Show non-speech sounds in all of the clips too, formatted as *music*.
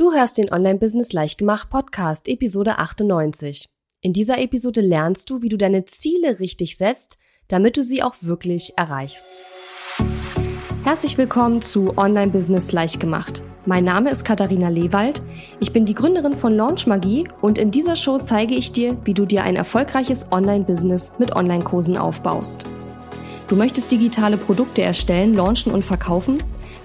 Du hörst den Online-Business Leichtgemacht Podcast, Episode 98. In dieser Episode lernst du, wie du deine Ziele richtig setzt, damit du sie auch wirklich erreichst. Herzlich willkommen zu Online-Business Leichtgemacht. Mein Name ist Katharina Lewald. Ich bin die Gründerin von Launch Magie und in dieser Show zeige ich dir, wie du dir ein erfolgreiches Online-Business mit Online-Kursen aufbaust. Du möchtest digitale Produkte erstellen, launchen und verkaufen?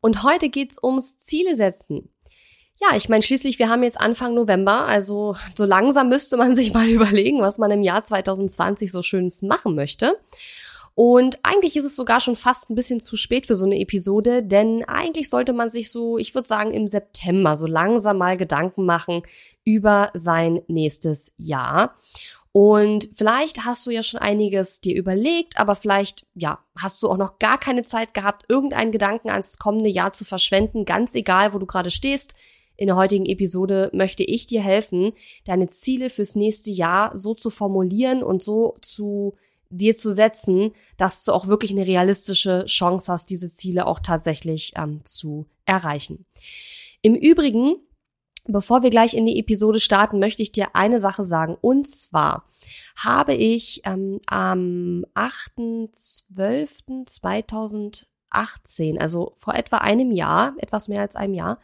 und heute geht's ums Ziele setzen. Ja, ich meine, schließlich, wir haben jetzt Anfang November, also so langsam müsste man *laughs* sich mal überlegen, was man im Jahr 2020 so Schönes machen möchte. Und eigentlich ist es sogar schon fast ein bisschen zu spät für so eine Episode, denn eigentlich sollte man sich so, ich würde sagen, im September so langsam mal Gedanken machen über sein nächstes Jahr. Und vielleicht hast du ja schon einiges dir überlegt, aber vielleicht, ja, hast du auch noch gar keine Zeit gehabt, irgendeinen Gedanken ans kommende Jahr zu verschwenden, ganz egal, wo du gerade stehst. In der heutigen Episode möchte ich dir helfen, deine Ziele fürs nächste Jahr so zu formulieren und so zu dir zu setzen, dass du auch wirklich eine realistische Chance hast, diese Ziele auch tatsächlich ähm, zu erreichen. Im Übrigen Bevor wir gleich in die Episode starten, möchte ich dir eine Sache sagen. Und zwar habe ich ähm, am 8.12.2018, also vor etwa einem Jahr, etwas mehr als einem Jahr,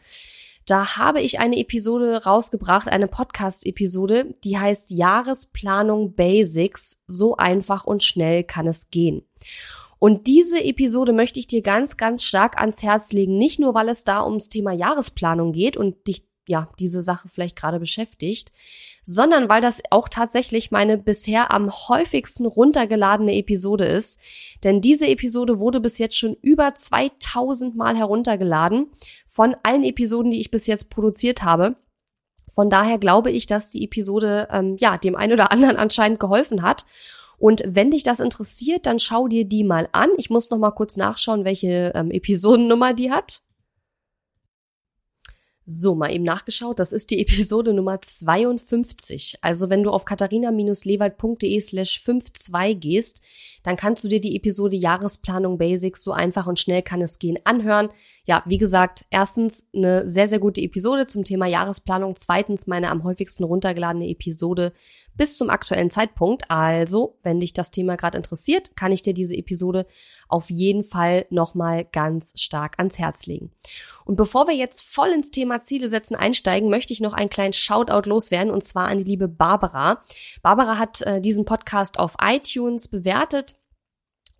da habe ich eine Episode rausgebracht, eine Podcast-Episode, die heißt Jahresplanung Basics. So einfach und schnell kann es gehen. Und diese Episode möchte ich dir ganz, ganz stark ans Herz legen. Nicht nur, weil es da ums Thema Jahresplanung geht und dich ja, diese Sache vielleicht gerade beschäftigt, sondern weil das auch tatsächlich meine bisher am häufigsten runtergeladene Episode ist. Denn diese Episode wurde bis jetzt schon über 2000 Mal heruntergeladen von allen Episoden, die ich bis jetzt produziert habe. Von daher glaube ich, dass die Episode ähm, ja dem einen oder anderen *laughs* anscheinend geholfen hat. Und wenn dich das interessiert, dann schau dir die mal an. Ich muss noch mal kurz nachschauen, welche ähm, Episodennummer die hat. So, mal eben nachgeschaut. Das ist die *laughs* Episode Nummer 52. Also wenn du auf katharina-lewald.de slash 52 gehst, dann kannst du dir die Episode Jahresplanung Basics so einfach und schnell kann es gehen anhören. Ja, wie gesagt, erstens eine sehr, sehr gute Episode zum Thema Jahresplanung. Zweitens meine am häufigsten runtergeladene Episode bis zum aktuellen Zeitpunkt. Also, wenn dich das Thema gerade interessiert, kann ich dir diese Episode auf jeden Fall nochmal ganz stark ans Herz legen. Und bevor wir jetzt voll ins Thema Ziele setzen einsteigen, möchte ich noch einen kleinen Shoutout loswerden und zwar an die liebe Barbara. Barbara hat äh, diesen Podcast auf iTunes bewertet.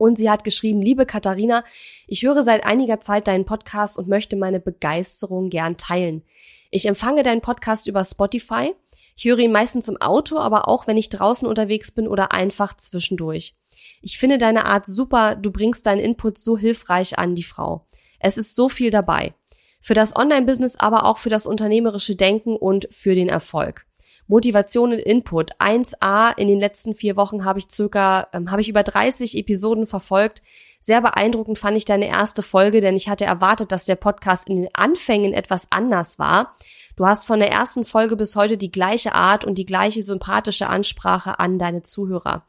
Und sie hat geschrieben, liebe Katharina, ich höre seit einiger Zeit deinen Podcast und möchte meine Begeisterung gern teilen. Ich empfange deinen Podcast über Spotify ich höre ihn meistens im Auto, aber auch wenn ich draußen unterwegs bin oder einfach zwischendurch. Ich finde deine Art super, du bringst deinen Input so hilfreich an die Frau. Es ist so viel dabei. Für das Online-Business, aber auch für das unternehmerische Denken und für den Erfolg. Motivation und Input. 1a, in den letzten vier Wochen habe ich circa, ähm, habe ich über 30 Episoden verfolgt. Sehr beeindruckend fand ich deine erste Folge, denn ich hatte erwartet, dass der Podcast in den Anfängen etwas anders war. Du hast von der ersten Folge bis heute die gleiche Art und die gleiche sympathische Ansprache an deine Zuhörer.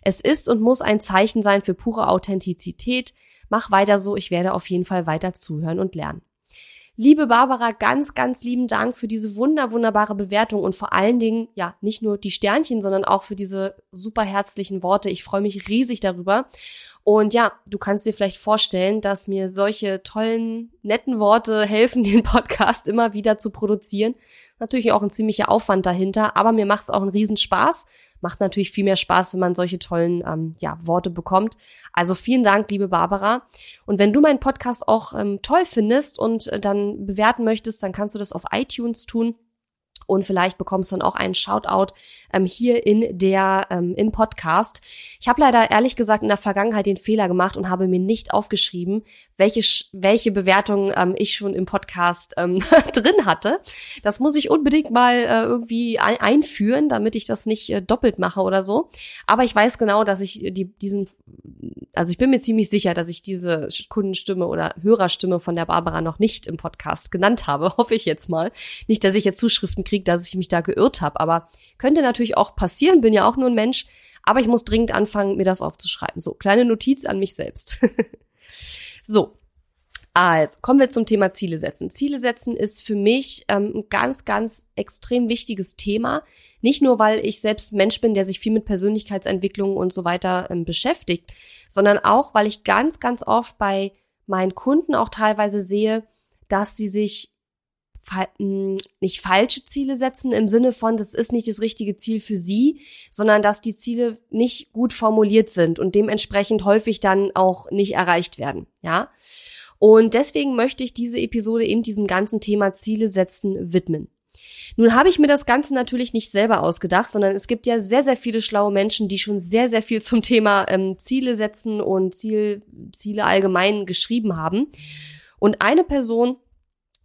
Es ist und muss ein Zeichen sein für pure Authentizität. Mach weiter so, ich werde auf jeden Fall weiter zuhören und lernen. Liebe Barbara, ganz, ganz lieben Dank für diese wunder, wunderbare Bewertung und vor allen Dingen, ja, nicht nur die Sternchen, sondern auch für diese super herzlichen Worte. Ich freue mich riesig darüber. Und ja, du kannst dir vielleicht vorstellen, dass mir solche tollen, netten Worte *laughs* helfen, den Podcast immer wieder zu produzieren. Natürlich auch ein ziemlicher Aufwand dahinter, aber mir macht es auch einen Riesenspaß. Macht natürlich viel mehr Spaß, wenn man solche tollen ähm, ja, Worte bekommt. Also vielen Dank, liebe Barbara. Und wenn du meinen Podcast auch ähm, toll findest und äh, dann bewerten möchtest, dann kannst du das auf iTunes tun. Und vielleicht bekommst du dann auch einen Shoutout ähm, hier in der ähm, im Podcast. Ich habe leider ehrlich gesagt in der Vergangenheit den Fehler gemacht und habe mir nicht aufgeschrieben, welche welche Bewertungen ähm, ich schon im Podcast ähm, *laughs* drin hatte. Das muss ich unbedingt mal äh, irgendwie ein einführen, damit ich das nicht äh, doppelt mache oder so. Aber ich weiß genau, dass ich die, diesen, also ich bin mir ziemlich sicher, dass ich diese Kundenstimme oder Hörerstimme von der Barbara noch nicht im Podcast genannt habe. *laughs* Hoffe ich jetzt mal. Nicht, dass ich jetzt Zuschriften kriege, dass ich mich da geirrt habe, aber könnte natürlich auch passieren. Bin ja auch nur ein Mensch. Aber ich muss dringend anfangen, mir das aufzuschreiben. So, kleine Notiz an mich selbst. *laughs* So, also, kommen wir zum Thema Ziele setzen. Ziele setzen ist für mich ähm, ein ganz, ganz extrem wichtiges Thema. Nicht nur, weil ich selbst Mensch bin, der sich viel mit Persönlichkeitsentwicklung und so weiter ähm, beschäftigt, sondern auch, weil ich ganz, ganz oft bei meinen Kunden auch teilweise sehe, dass sie sich hm, nicht falsche Ziele setzen im Sinne von, das ist nicht das richtige Ziel für sie, sondern dass die Ziele nicht gut formuliert sind und dementsprechend häufig dann auch nicht erreicht werden, ja. Und deswegen möchte ich diese Episode eben diesem ganzen Thema Ziele setzen widmen. Nun habe ich mir das Ganze natürlich nicht selber ausgedacht, sondern es gibt ja sehr, sehr viele schlaue Menschen, die schon sehr, sehr viel zum Thema ähm, Ziele setzen und Ziel, Ziele allgemein geschrieben haben. Und eine Person,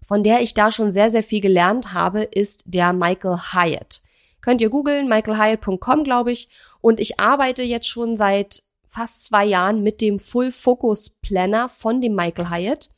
von der ich da schon sehr, sehr viel gelernt habe, ist der Michael Hyatt. Könnt ihr googeln, michaelhyatt.com, glaube ich. Und ich arbeite jetzt schon seit fast zwei Jahren mit dem Full Focus Planner von dem Michael Hyatt.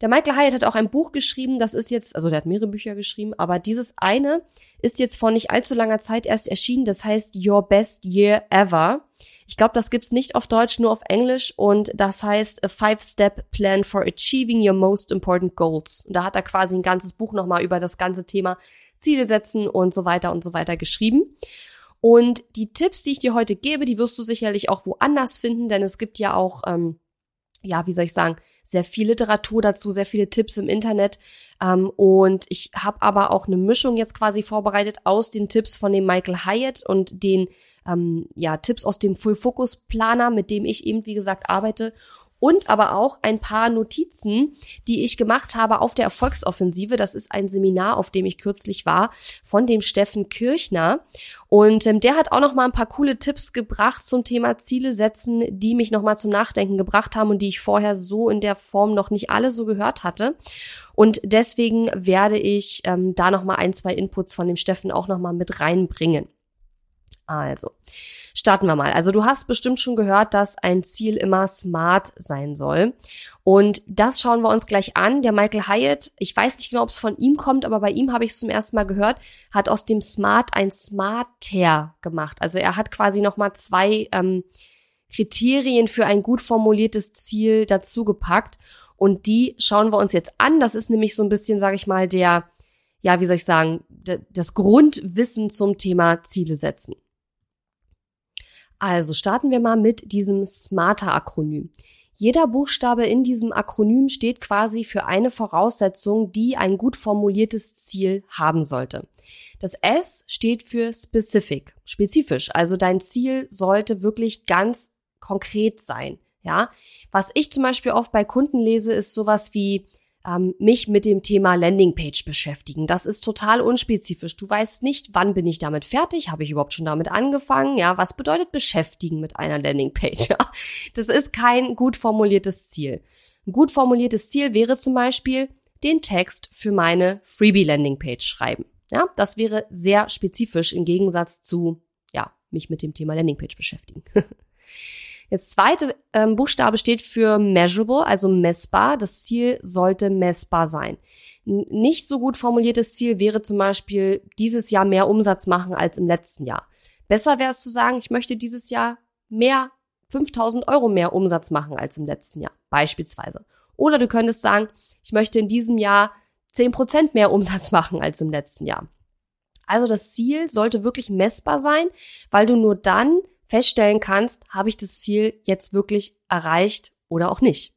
Der Michael Hyatt hat auch ein Buch geschrieben, das ist jetzt, also der hat mehrere Bücher geschrieben, aber dieses eine ist jetzt vor nicht allzu langer Zeit erst erschienen, das heißt Your Best Year Ever. Ich glaube, das gibt's nicht auf Deutsch, nur auf Englisch und das heißt A Five-Step Plan for Achieving Your Most Important Goals. Und da hat er quasi ein ganzes Buch nochmal über das ganze Thema Ziele setzen und so weiter und so weiter geschrieben. Und die Tipps, die ich dir heute gebe, die wirst du sicherlich auch woanders finden, denn es gibt ja auch, ähm, ja, wie soll ich sagen, sehr viel Literatur dazu, sehr viele Tipps im Internet. Ähm, und ich habe aber auch eine Mischung jetzt quasi vorbereitet aus den Tipps von dem Michael Hyatt und den ähm, ja, Tipps aus dem Full Focus Planer, mit dem ich eben, wie gesagt, arbeite und aber auch ein paar Notizen, die ich gemacht habe auf der Erfolgsoffensive. Das ist ein Seminar, auf dem ich kürzlich war, von dem Steffen Kirchner. Und ähm, der hat auch noch mal ein paar coole Tipps gebracht zum Thema Ziele setzen, die mich noch mal zum Nachdenken gebracht haben und die ich vorher so in der Form noch nicht alle so gehört hatte. Und deswegen werde ich ähm, da noch mal ein, zwei Inputs von dem Steffen auch noch mal mit reinbringen. Also, starten wir mal. Also du hast bestimmt schon gehört, dass ein Ziel immer smart sein soll. Und das schauen wir uns gleich an. Der Michael Hyatt, ich weiß nicht genau, ob es von ihm kommt, aber bei ihm habe ich es zum ersten Mal gehört, hat aus dem Smart ein Smarter gemacht. Also er hat quasi nochmal zwei ähm, Kriterien für ein gut formuliertes Ziel dazu gepackt. Und die schauen wir uns jetzt an. Das ist nämlich so ein bisschen, sage ich mal, der, ja, wie soll ich sagen, das Grundwissen zum Thema Ziele setzen. Also starten wir mal mit diesem Smarter-Akronym. Jeder Buchstabe in diesem Akronym steht quasi für eine Voraussetzung, die ein gut formuliertes Ziel haben sollte. Das S steht für specific, spezifisch. Also dein Ziel sollte wirklich ganz konkret sein. Ja, was ich zum Beispiel oft bei Kunden lese, ist sowas wie ähm, mich mit dem Thema Landingpage beschäftigen. Das ist total unspezifisch. Du weißt nicht, wann bin ich damit fertig? Habe ich überhaupt schon damit angefangen? Ja, was bedeutet beschäftigen mit einer Landingpage? Ja, das ist kein gut formuliertes Ziel. Ein gut formuliertes Ziel wäre zum Beispiel den Text für meine Freebie-Landingpage schreiben. Ja, das wäre sehr spezifisch im Gegensatz zu, ja, mich mit dem Thema Landingpage beschäftigen. *laughs* Jetzt zweite ähm, Buchstabe steht für measurable, also messbar. Das Ziel sollte messbar sein. Nicht so gut formuliertes Ziel wäre zum Beispiel dieses Jahr mehr Umsatz machen als im letzten Jahr. Besser wäre es zu sagen, ich möchte dieses Jahr mehr 5000 Euro mehr Umsatz machen als im letzten Jahr, beispielsweise. Oder du könntest sagen, ich möchte in diesem Jahr 10% mehr Umsatz *laughs* machen als im letzten Jahr. Also das Ziel sollte wirklich messbar sein, weil du nur dann feststellen kannst, habe ich das Ziel jetzt wirklich erreicht oder auch nicht.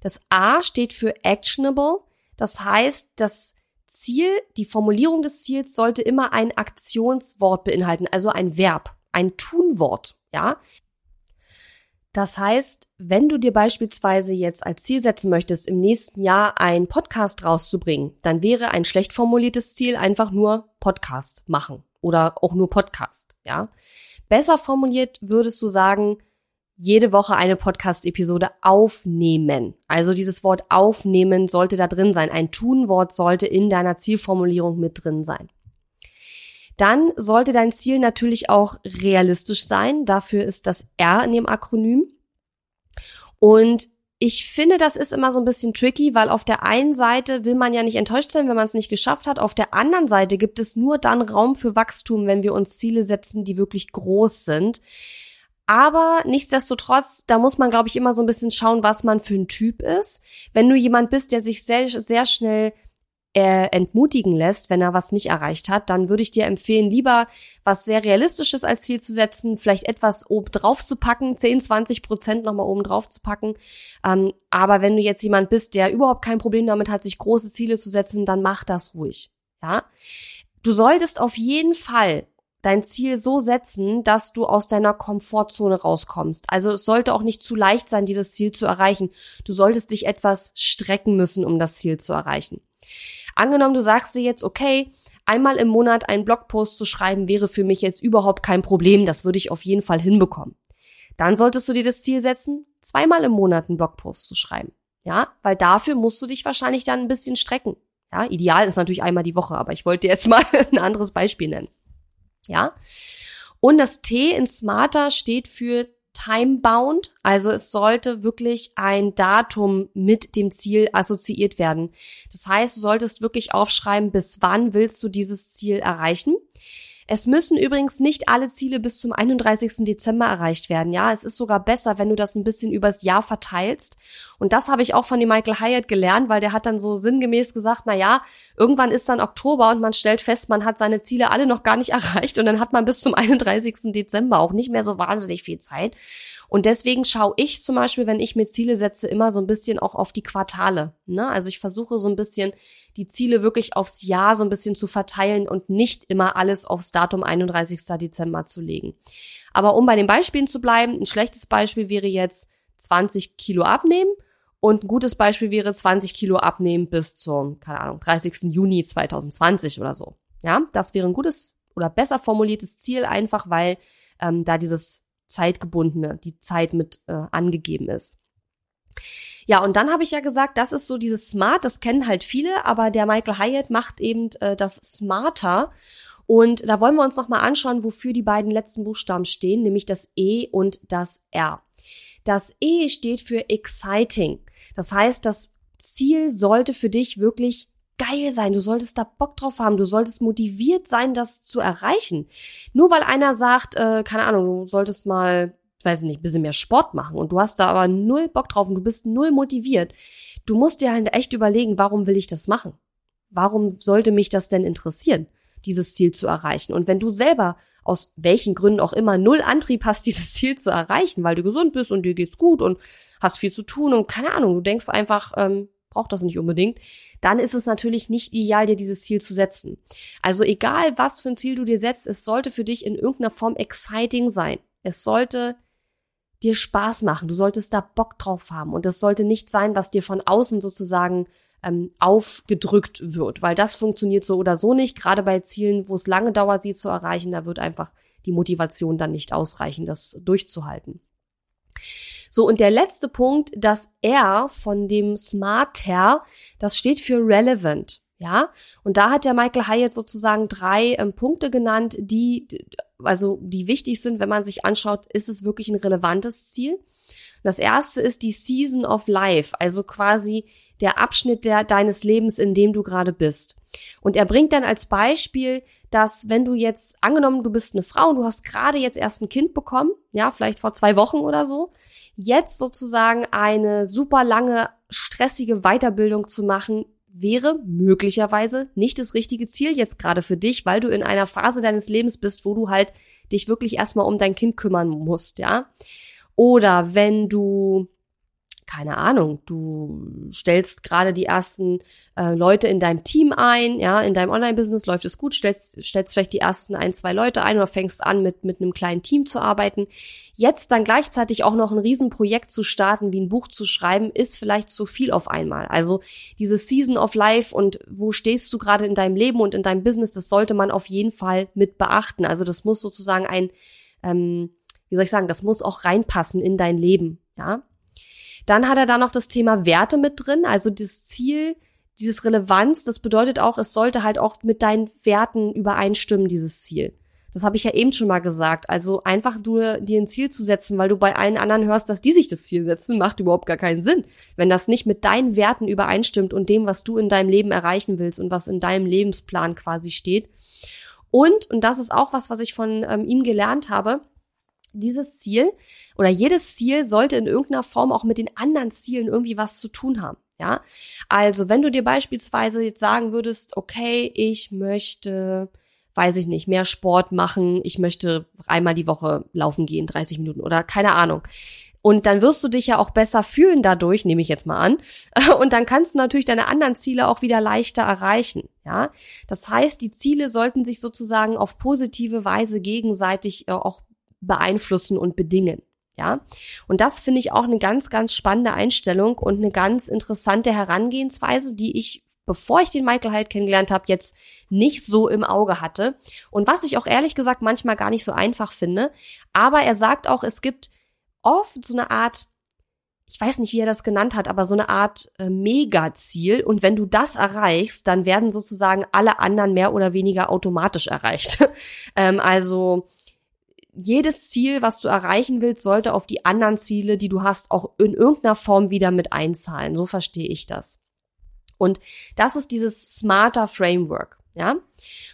Das A steht für actionable. Das heißt, das Ziel, die Formulierung des Ziels sollte immer ein Aktionswort beinhalten, also ein Verb, ein Tunwort, ja. Das heißt, wenn du dir beispielsweise jetzt als Ziel setzen möchtest, im nächsten Jahr ein Podcast rauszubringen, dann wäre ein schlecht formuliertes Ziel einfach nur Podcast machen oder auch nur Podcast, ja. Besser formuliert würdest du sagen, jede Woche eine Podcast-Episode aufnehmen. Also dieses Wort aufnehmen sollte da drin sein. Ein Tunwort sollte in deiner Zielformulierung mit drin sein. Dann sollte dein Ziel natürlich auch realistisch sein. Dafür ist das R in dem Akronym. Und ich finde, das ist immer so ein bisschen tricky, weil auf der einen Seite will man ja nicht enttäuscht sein, wenn man es nicht geschafft hat. Auf der anderen Seite gibt es nur dann Raum für Wachstum, wenn wir uns Ziele setzen, die wirklich groß sind. Aber nichtsdestotrotz, da muss man, glaube ich, immer so ein bisschen schauen, was man für ein Typ ist. Wenn du jemand bist, der sich sehr, sehr schnell äh, entmutigen lässt, wenn er was nicht erreicht hat, dann würde ich dir empfehlen, lieber was sehr Realistisches als Ziel zu setzen, vielleicht etwas oben zu packen, 10, 20 Prozent nochmal oben zu packen. Ähm, aber wenn du jetzt jemand bist, der überhaupt kein Problem damit hat, sich große Ziele zu setzen, dann mach das ruhig. Ja. Du solltest auf jeden Fall dein Ziel so setzen, dass du aus deiner Komfortzone rauskommst. Also es sollte auch nicht zu leicht sein, dieses Ziel zu erreichen. Du solltest dich etwas strecken müssen, um das Ziel zu erreichen. Angenommen, du sagst dir jetzt, okay, einmal im Monat einen Blogpost zu schreiben wäre für mich jetzt überhaupt kein Problem. Das würde ich auf jeden Fall hinbekommen. Dann solltest du dir das Ziel setzen, zweimal im Monat einen Blogpost zu schreiben. Ja, weil dafür musst du dich wahrscheinlich dann ein bisschen strecken. Ja, ideal ist natürlich einmal die Woche, aber ich wollte jetzt *laughs* mal ein anderes Beispiel nennen. Ja. Und das T in Smarter steht für time-bound, also es sollte wirklich ein Datum mit dem Ziel assoziiert werden. Das heißt, du solltest wirklich aufschreiben, bis wann willst du dieses Ziel erreichen. Es müssen übrigens nicht alle Ziele bis zum 31. Dezember erreicht werden. Ja, es ist sogar besser, wenn du das ein bisschen übers Jahr verteilst. Und das habe ich auch von dem Michael Hyatt gelernt, weil der hat dann so sinngemäß gesagt, na ja, irgendwann ist dann Oktober und man stellt fest, man hat seine Ziele alle noch gar nicht *laughs* erreicht und dann hat man bis zum 31. Dezember auch nicht mehr so wahnsinnig viel Zeit. Und deswegen schaue ich zum Beispiel, wenn ich mir Ziele setze, immer so ein bisschen auch auf die Quartale. Ne? Also ich versuche so ein bisschen die Ziele wirklich aufs Jahr so ein bisschen zu verteilen und nicht immer alles aufs Datum 31. Dezember zu legen. Aber um bei den Beispielen zu bleiben, ein schlechtes Beispiel wäre jetzt 20 Kilo abnehmen und ein gutes Beispiel wäre 20 Kilo abnehmen bis zum, keine Ahnung, 30. Juni 2020 oder so. Ja, das wäre ein gutes oder besser formuliertes Ziel, einfach weil ähm, da dieses zeitgebundene, die Zeit mit äh, angegeben ist. Ja, und dann habe ich ja gesagt, das ist so dieses Smart, das kennen halt viele, aber der Michael Hyatt macht eben äh, das Smarter. Und da wollen wir uns nochmal anschauen, wofür die beiden letzten Buchstaben stehen, nämlich das E und das R. Das E steht für exciting. Das heißt, das Ziel sollte für dich wirklich geil sein, du solltest da Bock drauf haben, du solltest motiviert sein, das zu erreichen. Nur weil einer sagt, äh, keine Ahnung, du solltest mal, weiß ich nicht, bisschen mehr Sport machen und du hast da aber null Bock drauf und du bist null motiviert. Du musst dir halt echt überlegen, warum will ich das machen? Warum sollte mich das denn interessieren, dieses Ziel zu erreichen? Und wenn du selber aus welchen Gründen auch immer null Antrieb hast, *laughs* dieses Ziel zu erreichen, weil du gesund bist und dir geht's gut und hast viel zu tun und keine Ahnung, du denkst einfach, ähm, braucht das nicht unbedingt, dann ist es natürlich nicht ideal, dir dieses Ziel zu setzen. Also egal, was für ein Ziel du dir setzt, es sollte für dich in irgendeiner Form exciting sein. Es sollte dir Spaß machen. Du solltest da Bock drauf haben. Und es sollte nicht sein, was dir von außen sozusagen ähm, aufgedrückt wird, weil das funktioniert so oder so nicht. Gerade bei Zielen, wo es lange dauert, sie zu erreichen, da wird einfach die Motivation dann nicht ausreichen, das durchzuhalten. So, und der letzte Punkt, das R von dem Smarter, das steht für relevant. Ja, und da hat der Michael Hyatt sozusagen drei ähm, Punkte genannt, die, also, die wichtig sind, wenn man sich anschaut, ist es wirklich ein relevantes Ziel? Das erste ist die Season of Life, also quasi der Abschnitt der, deines Lebens, in dem du gerade bist. Und er bringt dann als Beispiel, dass wenn du jetzt, angenommen, du bist eine Frau und du hast gerade jetzt erst ein Kind bekommen, ja, vielleicht vor zwei Wochen oder so, jetzt sozusagen eine super lange, stressige Weiterbildung zu machen, wäre möglicherweise nicht das richtige Ziel jetzt gerade für dich, weil du in einer Phase deines Lebens bist, wo du halt dich wirklich erstmal um dein Kind kümmern musst, ja. Oder wenn du keine Ahnung, du stellst gerade die ersten äh, Leute in deinem Team ein, ja, in deinem Online-Business läuft es gut, stellst, stellst vielleicht die ersten ein, zwei Leute ein oder fängst an, mit, mit einem kleinen Team zu arbeiten. Jetzt dann gleichzeitig auch noch ein Riesenprojekt zu starten, wie ein Buch zu schreiben, ist vielleicht zu viel auf einmal. Also diese Season of Life und wo stehst du gerade in deinem Leben und in deinem Business, das sollte man auf jeden Fall mit beachten. Also das muss sozusagen ein, ähm, wie soll ich sagen, das muss auch reinpassen in dein Leben, ja. Dann hat er da noch das Thema Werte mit drin, also das Ziel, dieses Relevanz, das bedeutet auch, es sollte halt auch mit deinen Werten übereinstimmen, dieses Ziel. Das habe ich ja eben schon mal gesagt. Also einfach nur dir ein Ziel zu setzen, weil du bei allen anderen hörst, dass die sich das Ziel setzen, macht überhaupt gar keinen Sinn. Wenn das nicht mit deinen Werten übereinstimmt und dem, was du in deinem Leben erreichen willst und was in deinem Lebensplan quasi steht. Und, und das ist auch was, was ich von ähm, ihm gelernt habe, dieses Ziel oder jedes Ziel sollte in irgendeiner Form auch mit den anderen Zielen irgendwie was zu tun haben. Ja, also wenn du dir beispielsweise jetzt sagen würdest, okay, ich möchte, weiß ich nicht, mehr Sport machen, ich möchte einmal die Woche laufen gehen, 30 Minuten oder keine Ahnung. Und dann wirst du dich ja auch besser fühlen dadurch, nehme ich jetzt mal an. *laughs* Und dann kannst du natürlich deine anderen Ziele auch wieder leichter erreichen. Ja, das heißt, die Ziele sollten sich sozusagen auf positive Weise gegenseitig äh, auch beeinflussen und bedingen. Ja, und das finde ich auch eine ganz, ganz spannende Einstellung und eine ganz interessante Herangehensweise, die ich, bevor ich den Michael Hyde kennengelernt habe, jetzt nicht so im Auge hatte. Und was ich auch ehrlich gesagt manchmal gar nicht so einfach finde. Aber er sagt auch, es gibt oft so eine Art, ich weiß nicht, wie er das genannt hat, aber so eine Art äh, Megaziel. Und wenn du das erreichst, dann werden sozusagen alle anderen mehr oder weniger automatisch erreicht. *laughs* ähm, also jedes Ziel, was du erreichen willst, sollte auf die anderen Ziele, die du hast, auch in irgendeiner Form wieder mit einzahlen. So verstehe ich das. Und das ist dieses smarter Framework. Ja.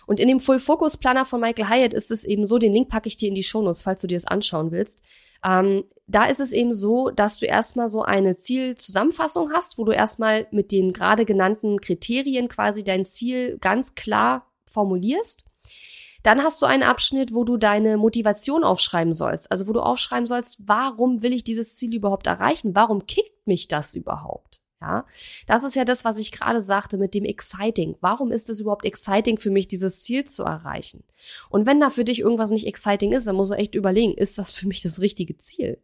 Und in dem Full Focus Planner von Michael Hyatt ist es eben so, den Link packe ich dir in die Shownotes, falls du dir das anschauen willst. Ähm, da ist es eben so, dass du erstmal so eine Zielzusammenfassung hast, wo du erstmal mit den gerade genannten Kriterien quasi dein Ziel ganz klar formulierst. Dann hast du einen Abschnitt, wo du deine Motivation aufschreiben sollst. Also wo du aufschreiben sollst, warum will ich dieses Ziel überhaupt erreichen? Warum kickt mich das überhaupt? Ja, das ist ja das, was ich gerade sagte mit dem exciting. Warum ist es überhaupt exciting für mich, dieses Ziel zu erreichen? Und wenn da für dich irgendwas nicht exciting ist, dann musst du echt überlegen, ist das für mich das richtige Ziel?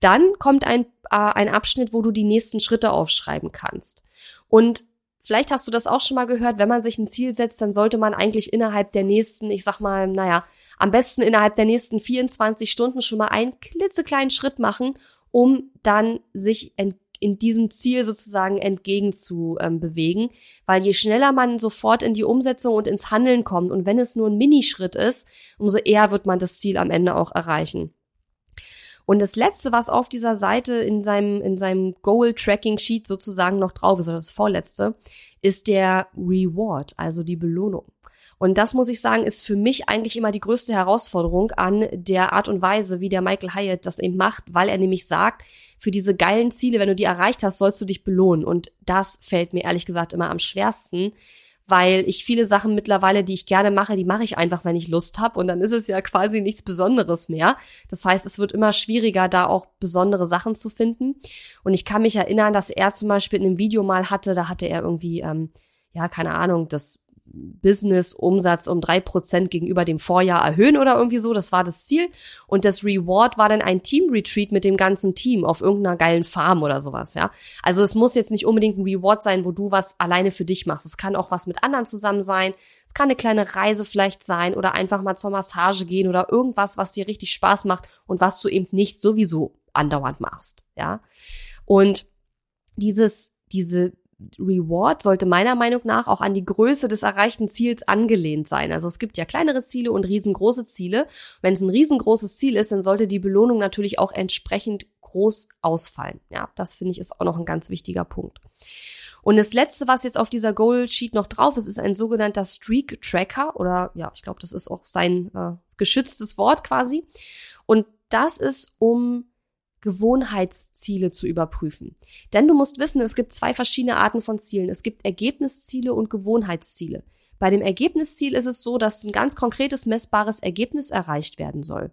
Dann kommt ein, äh, ein Abschnitt, wo du die nächsten Schritte aufschreiben kannst. Und Vielleicht hast du das auch schon mal gehört, wenn man sich ein Ziel setzt, dann sollte man eigentlich innerhalb der nächsten, ich sag mal, naja, am besten innerhalb der nächsten 24 Stunden schon mal einen klitzekleinen Schritt machen, um dann sich in diesem Ziel sozusagen entgegen zu ähm, bewegen. Weil je schneller man sofort in die Umsetzung und ins Handeln kommt und wenn es nur ein Minischritt ist, umso eher wird man das Ziel am Ende auch erreichen. Und das letzte, was auf dieser Seite in seinem, in seinem Goal-Tracking-Sheet sozusagen noch drauf ist, oder das vorletzte, ist der Reward, also die Belohnung. Und das muss ich sagen, ist für mich eigentlich immer die größte Herausforderung an der Art und Weise, wie der Michael Hyatt das eben macht, weil er nämlich sagt, für diese geilen Ziele, wenn du die erreicht hast, sollst du dich belohnen. Und das fällt mir ehrlich gesagt immer am schwersten, weil ich viele Sachen mittlerweile, die ich gerne mache, die mache ich einfach, wenn ich Lust habe und dann ist es ja quasi nichts Besonderes mehr. Das heißt, es wird immer schwieriger, da auch besondere Sachen zu finden. Und ich kann mich erinnern, dass er zum Beispiel in einem Video mal hatte, da hatte er irgendwie, ähm, ja, keine Ahnung, das Business-Umsatz um drei Prozent gegenüber dem Vorjahr erhöhen oder irgendwie so. Das war das Ziel. Und das Reward war dann ein Team-Retreat mit dem ganzen Team auf irgendeiner geilen Farm oder sowas, ja. Also es muss jetzt nicht unbedingt ein Reward sein, wo du was alleine für dich machst. Es kann auch was mit anderen zusammen sein. Es kann eine kleine Reise vielleicht sein oder einfach mal zur Massage gehen oder irgendwas, was dir richtig Spaß macht und was du eben nicht sowieso andauernd machst, ja. Und dieses, diese Reward sollte meiner Meinung nach auch an die Größe des erreichten Ziels angelehnt sein. Also es gibt ja kleinere Ziele und riesengroße Ziele. Wenn es ein riesengroßes Ziel ist, dann sollte die Belohnung natürlich auch entsprechend groß ausfallen. Ja, das finde ich ist auch noch ein ganz wichtiger Punkt. Und das letzte, was jetzt auf dieser Goal Sheet noch drauf ist, ist ein sogenannter Streak Tracker oder ja, ich glaube, das ist auch sein äh, geschütztes Wort quasi. Und das ist um Gewohnheitsziele zu überprüfen. Denn du musst wissen, es gibt zwei verschiedene Arten von Zielen. Es gibt Ergebnisziele und Gewohnheitsziele. Bei dem Ergebnisziel ist es so, dass ein ganz konkretes, messbares Ergebnis erreicht werden soll.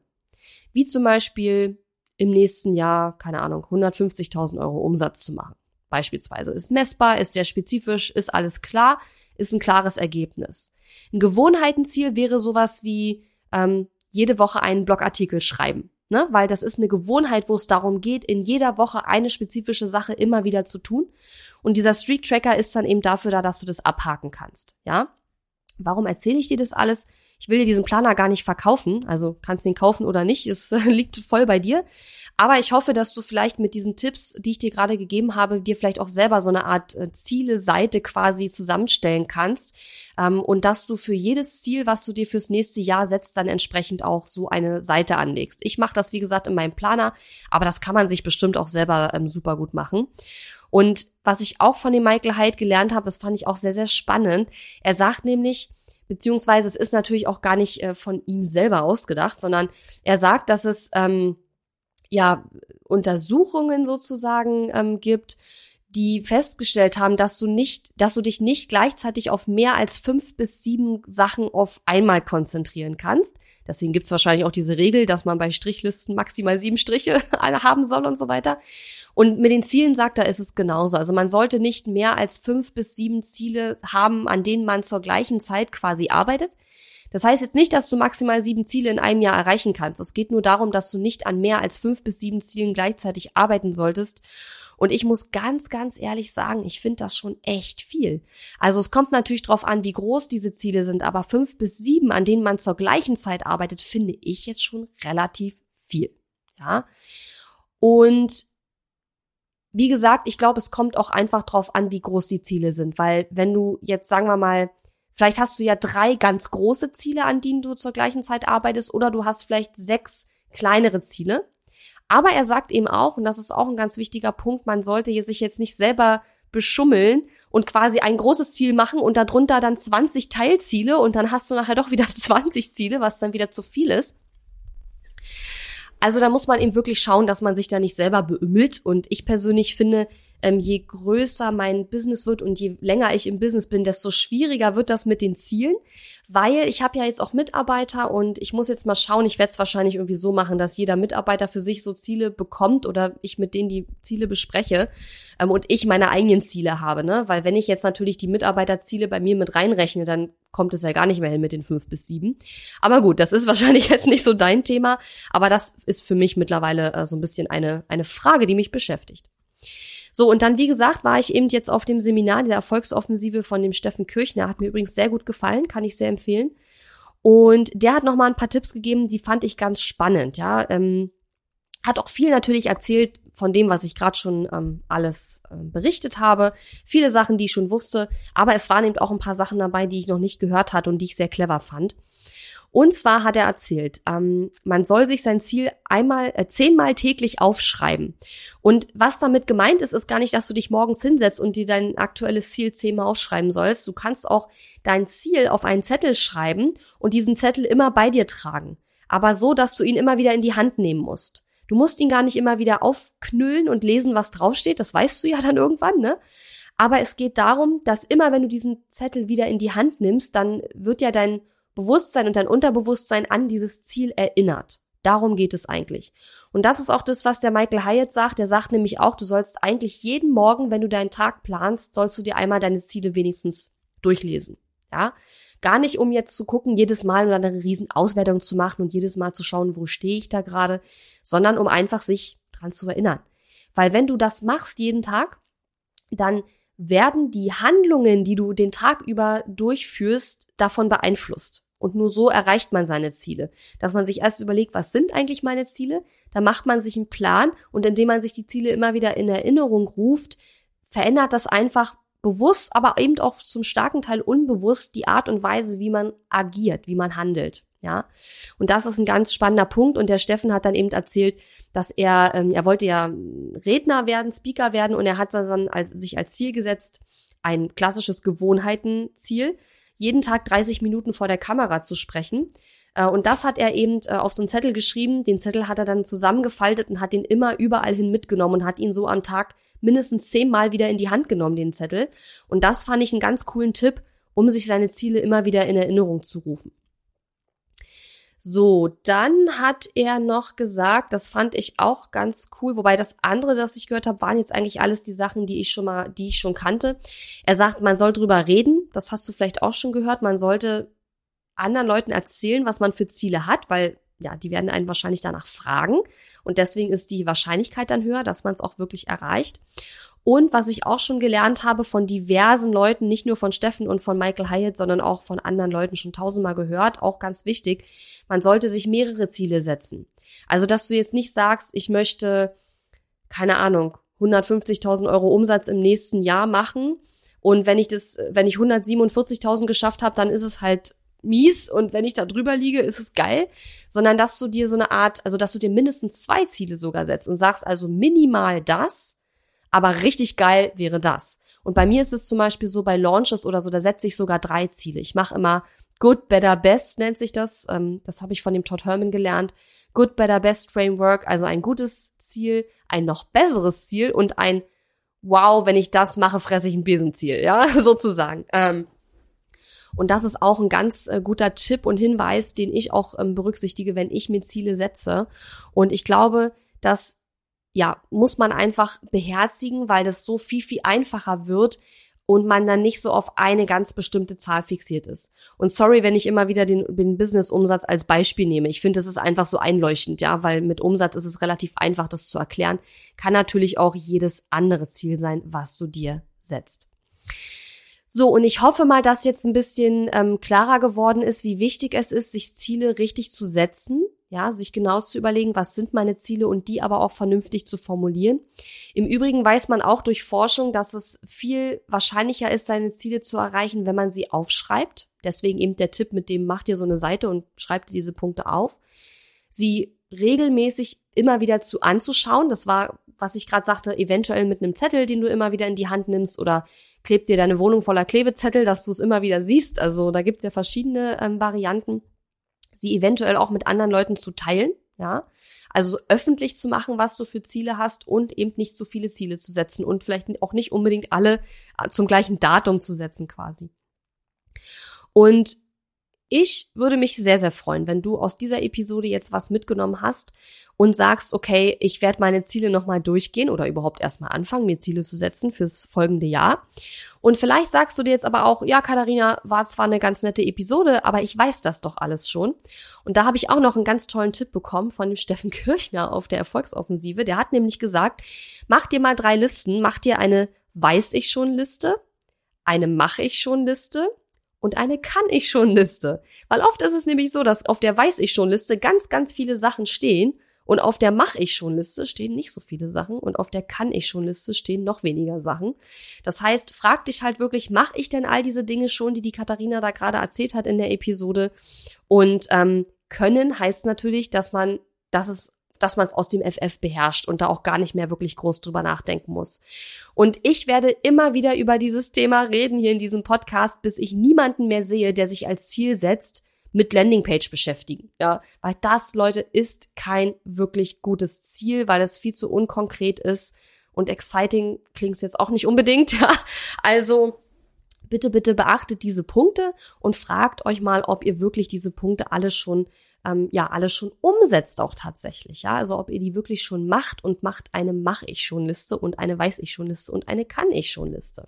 Wie zum Beispiel im nächsten Jahr, keine Ahnung, 150.000 Euro Umsatz zu machen. Beispielsweise ist messbar, ist sehr spezifisch, ist alles klar, ist ein klares Ergebnis. Ein Gewohnheitenziel wäre sowas wie ähm, jede Woche einen Blogartikel schreiben. Ne? Weil das ist eine Gewohnheit, wo es darum geht, in jeder Woche eine spezifische Sache immer wieder zu tun. Und dieser Streak Tracker ist dann eben dafür da, dass du das abhaken kannst. Ja? Warum erzähle ich dir das alles? Ich will dir diesen Planer gar nicht verkaufen, also kannst ihn kaufen oder nicht, es *laughs* liegt voll bei dir. Aber ich hoffe, dass du vielleicht mit diesen Tipps, die ich dir gerade gegeben habe, dir vielleicht auch selber so eine Art äh, Ziele-Seite quasi zusammenstellen kannst ähm, und dass du für jedes Ziel, was du dir fürs nächste Jahr setzt, dann entsprechend auch so eine Seite anlegst. Ich mache das, wie gesagt, in meinem Planer, aber das kann man sich bestimmt auch selber ähm, super gut machen. Und was ich auch von dem Michael Hyde gelernt habe, das fand ich auch sehr, sehr spannend. Er sagt nämlich, beziehungsweise es ist natürlich auch gar nicht äh, von ihm selber ausgedacht, sondern er sagt, dass es ähm, ja Untersuchungen sozusagen ähm, gibt, die festgestellt haben, dass du nicht, dass du dich nicht gleichzeitig auf mehr als fünf bis sieben Sachen auf einmal konzentrieren kannst. Deswegen gibt's wahrscheinlich auch diese Regel, dass man bei Strichlisten maximal sieben Striche *laughs* haben soll und so weiter. Und mit den Zielen sagt er, ist es genauso. Also man sollte nicht mehr als fünf bis sieben Ziele haben, an denen man zur gleichen Zeit quasi arbeitet. Das heißt jetzt nicht, dass du maximal sieben Ziele in einem Jahr erreichen kannst. Es geht nur darum, dass du nicht an mehr als fünf bis sieben Zielen gleichzeitig arbeiten solltest. Und ich muss ganz, ganz ehrlich sagen, ich finde das schon echt viel. Also es kommt natürlich darauf an, wie groß diese Ziele sind, aber fünf bis sieben, an denen man zur gleichen Zeit arbeitet, finde ich jetzt schon relativ viel. Ja. Und wie gesagt, ich glaube, es kommt auch einfach drauf an, wie groß die Ziele sind, weil wenn du jetzt, sagen wir mal, vielleicht hast du ja drei ganz große Ziele, an denen du zur gleichen Zeit arbeitest, oder du hast vielleicht sechs kleinere Ziele. Aber er sagt eben auch, und das ist auch ein ganz wichtiger Punkt, man sollte sich jetzt nicht selber beschummeln und quasi ein großes Ziel machen und darunter dann 20 Teilziele und dann hast du nachher doch wieder *laughs* 20 Ziele, was dann wieder zu viel ist. Also da muss man eben wirklich schauen, dass man sich da nicht selber beümmelt. Und ich persönlich finde, ähm, je größer mein Business wird und je länger ich im Business bin, desto schwieriger wird das mit den Zielen, weil ich habe ja jetzt auch Mitarbeiter und ich muss jetzt mal schauen, ich werde es wahrscheinlich irgendwie so machen, dass jeder Mitarbeiter für sich so Ziele bekommt oder ich mit denen die Ziele bespreche ähm, und ich meine eigenen Ziele habe, ne? Weil wenn ich jetzt natürlich die Mitarbeiterziele bei mir mit reinrechne, dann kommt es ja gar nicht mehr hin mit den fünf bis sieben. Aber gut, das ist *laughs* wahrscheinlich jetzt nicht so dein Thema, aber das ist für mich mittlerweile äh, so ein bisschen eine, eine Frage, die mich beschäftigt. So, und dann, wie gesagt, war ich eben jetzt auf dem Seminar, der Erfolgsoffensive von dem Steffen Kirchner, hat mir übrigens sehr gut gefallen, kann ich sehr empfehlen. Und der hat nochmal ein paar Tipps gegeben, die fand ich ganz spannend, ja. Ähm, hat auch viel natürlich erzählt von dem, was ich gerade schon ähm, alles äh, berichtet habe. Viele Sachen, die ich schon wusste, aber es waren eben auch ein paar Sachen dabei, die ich noch nicht gehört hatte und die ich sehr clever fand. Und zwar hat er erzählt, ähm, man soll sich sein Ziel einmal, äh, zehnmal täglich aufschreiben. Und was damit gemeint ist, ist gar nicht, dass du dich morgens hinsetzt und dir dein aktuelles Ziel zehnmal aufschreiben sollst. Du kannst auch dein Ziel auf einen Zettel schreiben und diesen Zettel immer bei dir tragen. Aber so, dass du ihn immer wieder in die Hand nehmen musst. Du musst ihn gar nicht immer wieder aufknüllen und lesen, was draufsteht. Das weißt du ja dann irgendwann, ne? Aber es geht darum, dass immer, wenn du diesen Zettel wieder in die Hand nimmst, dann wird ja dein Bewusstsein und dein Unterbewusstsein an dieses Ziel erinnert. Darum geht es eigentlich. Und das ist auch das, was der Michael Hyatt sagt. Der sagt nämlich auch, du sollst eigentlich jeden Morgen, wenn du deinen Tag planst, sollst du dir einmal deine Ziele wenigstens durchlesen. Ja? Gar nicht, um jetzt zu gucken, jedes Mal oder eine riesen Auswertung zu machen und jedes Mal zu schauen, wo stehe ich da gerade, sondern um einfach sich dran zu erinnern. Weil wenn du das machst jeden Tag, dann werden die Handlungen, die du den Tag über durchführst, davon beeinflusst. Und nur so erreicht man seine Ziele. Dass man sich erst überlegt, was sind eigentlich meine Ziele? Da macht man sich einen Plan und indem man sich die Ziele immer wieder in Erinnerung ruft, verändert das einfach bewusst, aber eben auch zum starken Teil unbewusst die Art und Weise, wie man agiert, wie man handelt. Ja, und das ist ein ganz spannender Punkt. Und der Steffen hat dann eben erzählt, dass er, ähm, er wollte ja Redner werden, Speaker werden und er hat dann als, sich als Ziel gesetzt, ein klassisches Gewohnheitenziel, jeden Tag 30 Minuten vor der Kamera zu sprechen. Äh, und das hat er eben äh, auf so einen Zettel geschrieben. Den Zettel hat er dann zusammengefaltet und hat ihn immer überall hin mitgenommen und hat ihn so am Tag mindestens zehnmal wieder in die Hand genommen, den Zettel. Und das fand ich einen ganz coolen Tipp, um sich seine Ziele immer wieder in Erinnerung zu rufen. So, dann hat er noch gesagt, das fand ich auch ganz cool, wobei das andere, das ich gehört habe, waren jetzt eigentlich alles die Sachen, die ich schon mal, die ich schon kannte. Er sagt, man soll drüber reden, das hast du vielleicht auch schon gehört, man sollte anderen Leuten erzählen, was man für Ziele hat, weil ja, die werden einen wahrscheinlich danach fragen und deswegen ist die Wahrscheinlichkeit dann höher, dass man es auch wirklich erreicht. Und was ich auch schon gelernt habe von diversen Leuten, nicht nur von Steffen und von Michael Hyatt, sondern auch von anderen Leuten schon tausendmal gehört, auch ganz wichtig, man sollte sich mehrere Ziele setzen. Also, dass du jetzt nicht sagst, ich möchte, keine Ahnung, 150.000 Euro Umsatz im nächsten Jahr machen. Und wenn ich das, wenn ich 147.000 geschafft habe, dann ist es halt mies und wenn ich da drüber liege, ist es geil, sondern dass du dir so eine Art, also dass du dir mindestens zwei Ziele sogar setzt und sagst also minimal das aber richtig geil wäre das. Und bei mir ist es zum Beispiel so bei Launches oder so, da setze ich sogar drei Ziele. Ich mache immer Good, Better, Best nennt sich das. Ähm, das habe ich von dem Todd Herman gelernt. Good, Better, Best Framework, also ein gutes Ziel, ein noch besseres Ziel und ein Wow, wenn ich das mache, fresse ich ein Besenziel, ja, *laughs* sozusagen. Ähm, und das ist auch ein ganz äh, guter Tipp und Hinweis, den ich auch ähm, berücksichtige, wenn ich mir Ziele setze. Und ich glaube, dass ja, muss man einfach beherzigen, weil das so viel, viel einfacher wird und man dann nicht so auf eine ganz bestimmte Zahl fixiert ist. Und sorry, wenn ich immer wieder den, den Business-Umsatz als Beispiel nehme. Ich finde, das ist einfach so einleuchtend, ja, weil mit Umsatz ist es relativ einfach, das zu erklären. Kann natürlich auch jedes andere Ziel sein, was du dir setzt. So, und ich hoffe mal, dass jetzt ein bisschen ähm, klarer geworden ist, wie wichtig es ist, sich Ziele richtig zu setzen ja, sich genau zu überlegen, was sind meine Ziele und die aber auch vernünftig zu formulieren. Im Übrigen weiß man auch durch Forschung, dass es viel wahrscheinlicher ist, seine Ziele zu erreichen, wenn man sie aufschreibt. Deswegen eben der Tipp mit dem, macht dir so eine Seite und schreibt dir diese Punkte auf. Sie regelmäßig immer wieder zu anzuschauen. Das war, was ich gerade sagte, eventuell mit einem Zettel, den du immer wieder in die Hand nimmst oder klebt dir deine Wohnung voller Klebezettel, dass du es immer wieder siehst. Also da gibt's ja verschiedene ähm, Varianten sie eventuell auch mit anderen Leuten zu teilen, ja. Also öffentlich zu machen, was du für Ziele hast und eben nicht zu viele Ziele zu setzen und vielleicht auch nicht unbedingt alle äh, zum gleichen Datum zu setzen quasi. Und ich würde mich sehr, sehr freuen, wenn du aus dieser Episode jetzt was mitgenommen hast und sagst, okay, ich werde meine Ziele nochmal durchgehen oder überhaupt erstmal anfangen, mir Ziele zu setzen fürs folgende Jahr. Und vielleicht sagst du dir jetzt aber auch, ja, Katharina, war zwar eine ganz nette Episode, aber ich weiß das doch alles schon. Und da habe ich auch noch einen ganz tollen Tipp bekommen von dem *laughs* Steffen Kirchner auf der Erfolgsoffensive. Der hat nämlich gesagt, mach dir mal drei Listen, mach dir eine Weiß ich schon Liste, eine Mache ich schon Liste und eine kann ich schon Liste. Weil oft ist es nämlich so, dass auf der weiß ich schon Liste ganz, ganz viele Sachen stehen und auf der mach ich schon Liste stehen nicht so viele Sachen und auf der kann ich schon Liste stehen noch weniger Sachen. Das heißt, frag dich halt wirklich, mach ich denn all diese Dinge schon, die die Katharina da gerade erzählt hat in der Episode? Und ähm, können heißt natürlich, dass man, dass es dass man es aus dem FF beherrscht und da auch gar nicht mehr wirklich groß drüber nachdenken muss. Und ich werde immer wieder über dieses Thema reden hier in diesem Podcast, bis ich niemanden mehr sehe, der sich als Ziel setzt, mit Landingpage beschäftigen. Ja, weil das, Leute, ist kein wirklich gutes Ziel, weil es viel zu unkonkret ist und exciting klingt es jetzt auch nicht unbedingt. *laughs* Ja, also bitte, bitte beachtet diese Punkte und fragt euch mal, ob ihr wirklich diese Punkte alle schon ähm, ja alles schon umsetzt auch tatsächlich. Ja, also ob ihr die wirklich schon macht und macht eine Mach ich schon Liste und eine Weiß ich schon Liste und eine Kann ich schon Liste.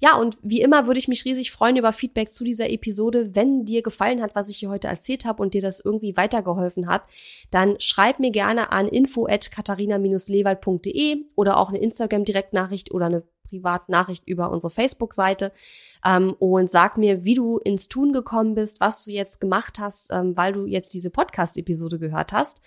Ja, und wie immer würde ich mich riesig freuen über Feedback zu dieser Episode. Wenn dir gefallen hat, was ich hier heute erzählt habe und dir das irgendwie weitergeholfen hat, dann schreib mir gerne an info at katharina-lewald.de oder auch eine Instagram-Direktnachricht oder eine Privatnachricht über unsere Facebook-Seite ähm, und sag mir, wie du ins Tun gekommen bist, was du jetzt gemacht hast, ähm, weil du jetzt diese Podcast-Episode gehört hast.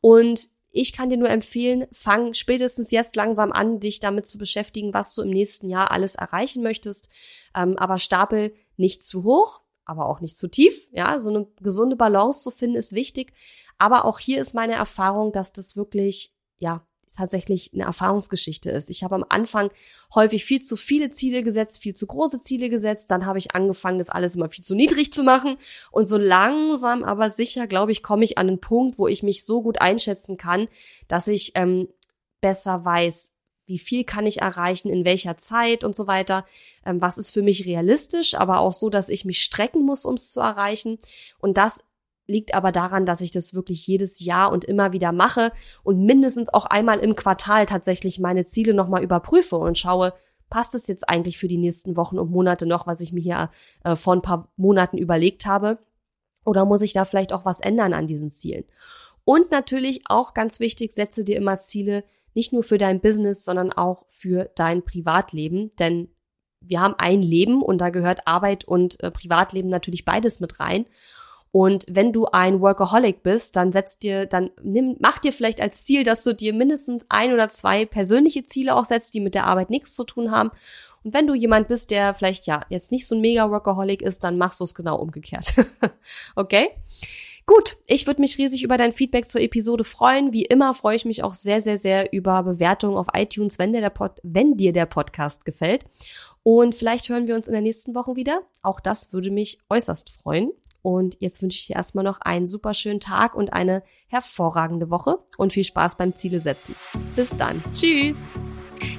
Und ich kann dir nur empfehlen, fang spätestens jetzt langsam an, dich damit zu beschäftigen, was du im nächsten Jahr alles erreichen möchtest. Ähm, aber stapel nicht zu hoch, aber auch nicht zu tief. Ja, so eine gesunde Balance zu finden ist wichtig. Aber auch hier ist meine Erfahrung, dass das wirklich, ja, tatsächlich eine Erfahrungsgeschichte ist. Ich habe am Anfang häufig viel zu viele Ziele gesetzt, viel zu große Ziele gesetzt. Dann habe ich angefangen, das alles immer viel zu niedrig zu machen. Und so langsam, aber sicher, glaube ich, komme ich an einen Punkt, wo ich mich so gut einschätzen kann, dass ich ähm, besser weiß, wie viel kann ich erreichen, in welcher Zeit und so weiter. Ähm, was ist für mich realistisch, aber auch so, dass ich mich strecken muss, um es zu erreichen. Und das liegt aber daran, dass ich das wirklich jedes Jahr und immer wieder mache und mindestens auch einmal im Quartal tatsächlich meine Ziele nochmal überprüfe und schaue, passt es jetzt eigentlich für die nächsten Wochen und Monate noch, was ich mir hier äh, vor ein paar Monaten überlegt habe? Oder muss ich da vielleicht auch was ändern an diesen Zielen? Und natürlich auch ganz wichtig, setze dir immer Ziele, nicht nur für dein Business, sondern auch für dein Privatleben. Denn wir haben ein Leben und da gehört Arbeit und äh, Privatleben natürlich beides mit rein. Und wenn du ein Workaholic bist, dann setzt dir, dann nimm, mach dir vielleicht als Ziel, dass du dir mindestens ein oder zwei persönliche Ziele auch setzt, die mit der Arbeit nichts zu tun haben. Und wenn du jemand bist, der vielleicht ja jetzt nicht so ein mega Workaholic ist, dann machst du es genau umgekehrt. *laughs* okay? Gut, ich würde mich riesig über dein Feedback zur Episode freuen. Wie immer freue ich mich auch sehr, sehr, sehr über Bewertungen auf iTunes, wenn dir der, Pod wenn dir der Podcast gefällt. Und vielleicht hören wir uns in der nächsten Woche wieder. Auch das würde mich äußerst freuen. Und jetzt wünsche ich dir erstmal noch einen super schönen Tag und eine hervorragende Woche und viel Spaß beim Ziele setzen. Bis dann. Tschüss.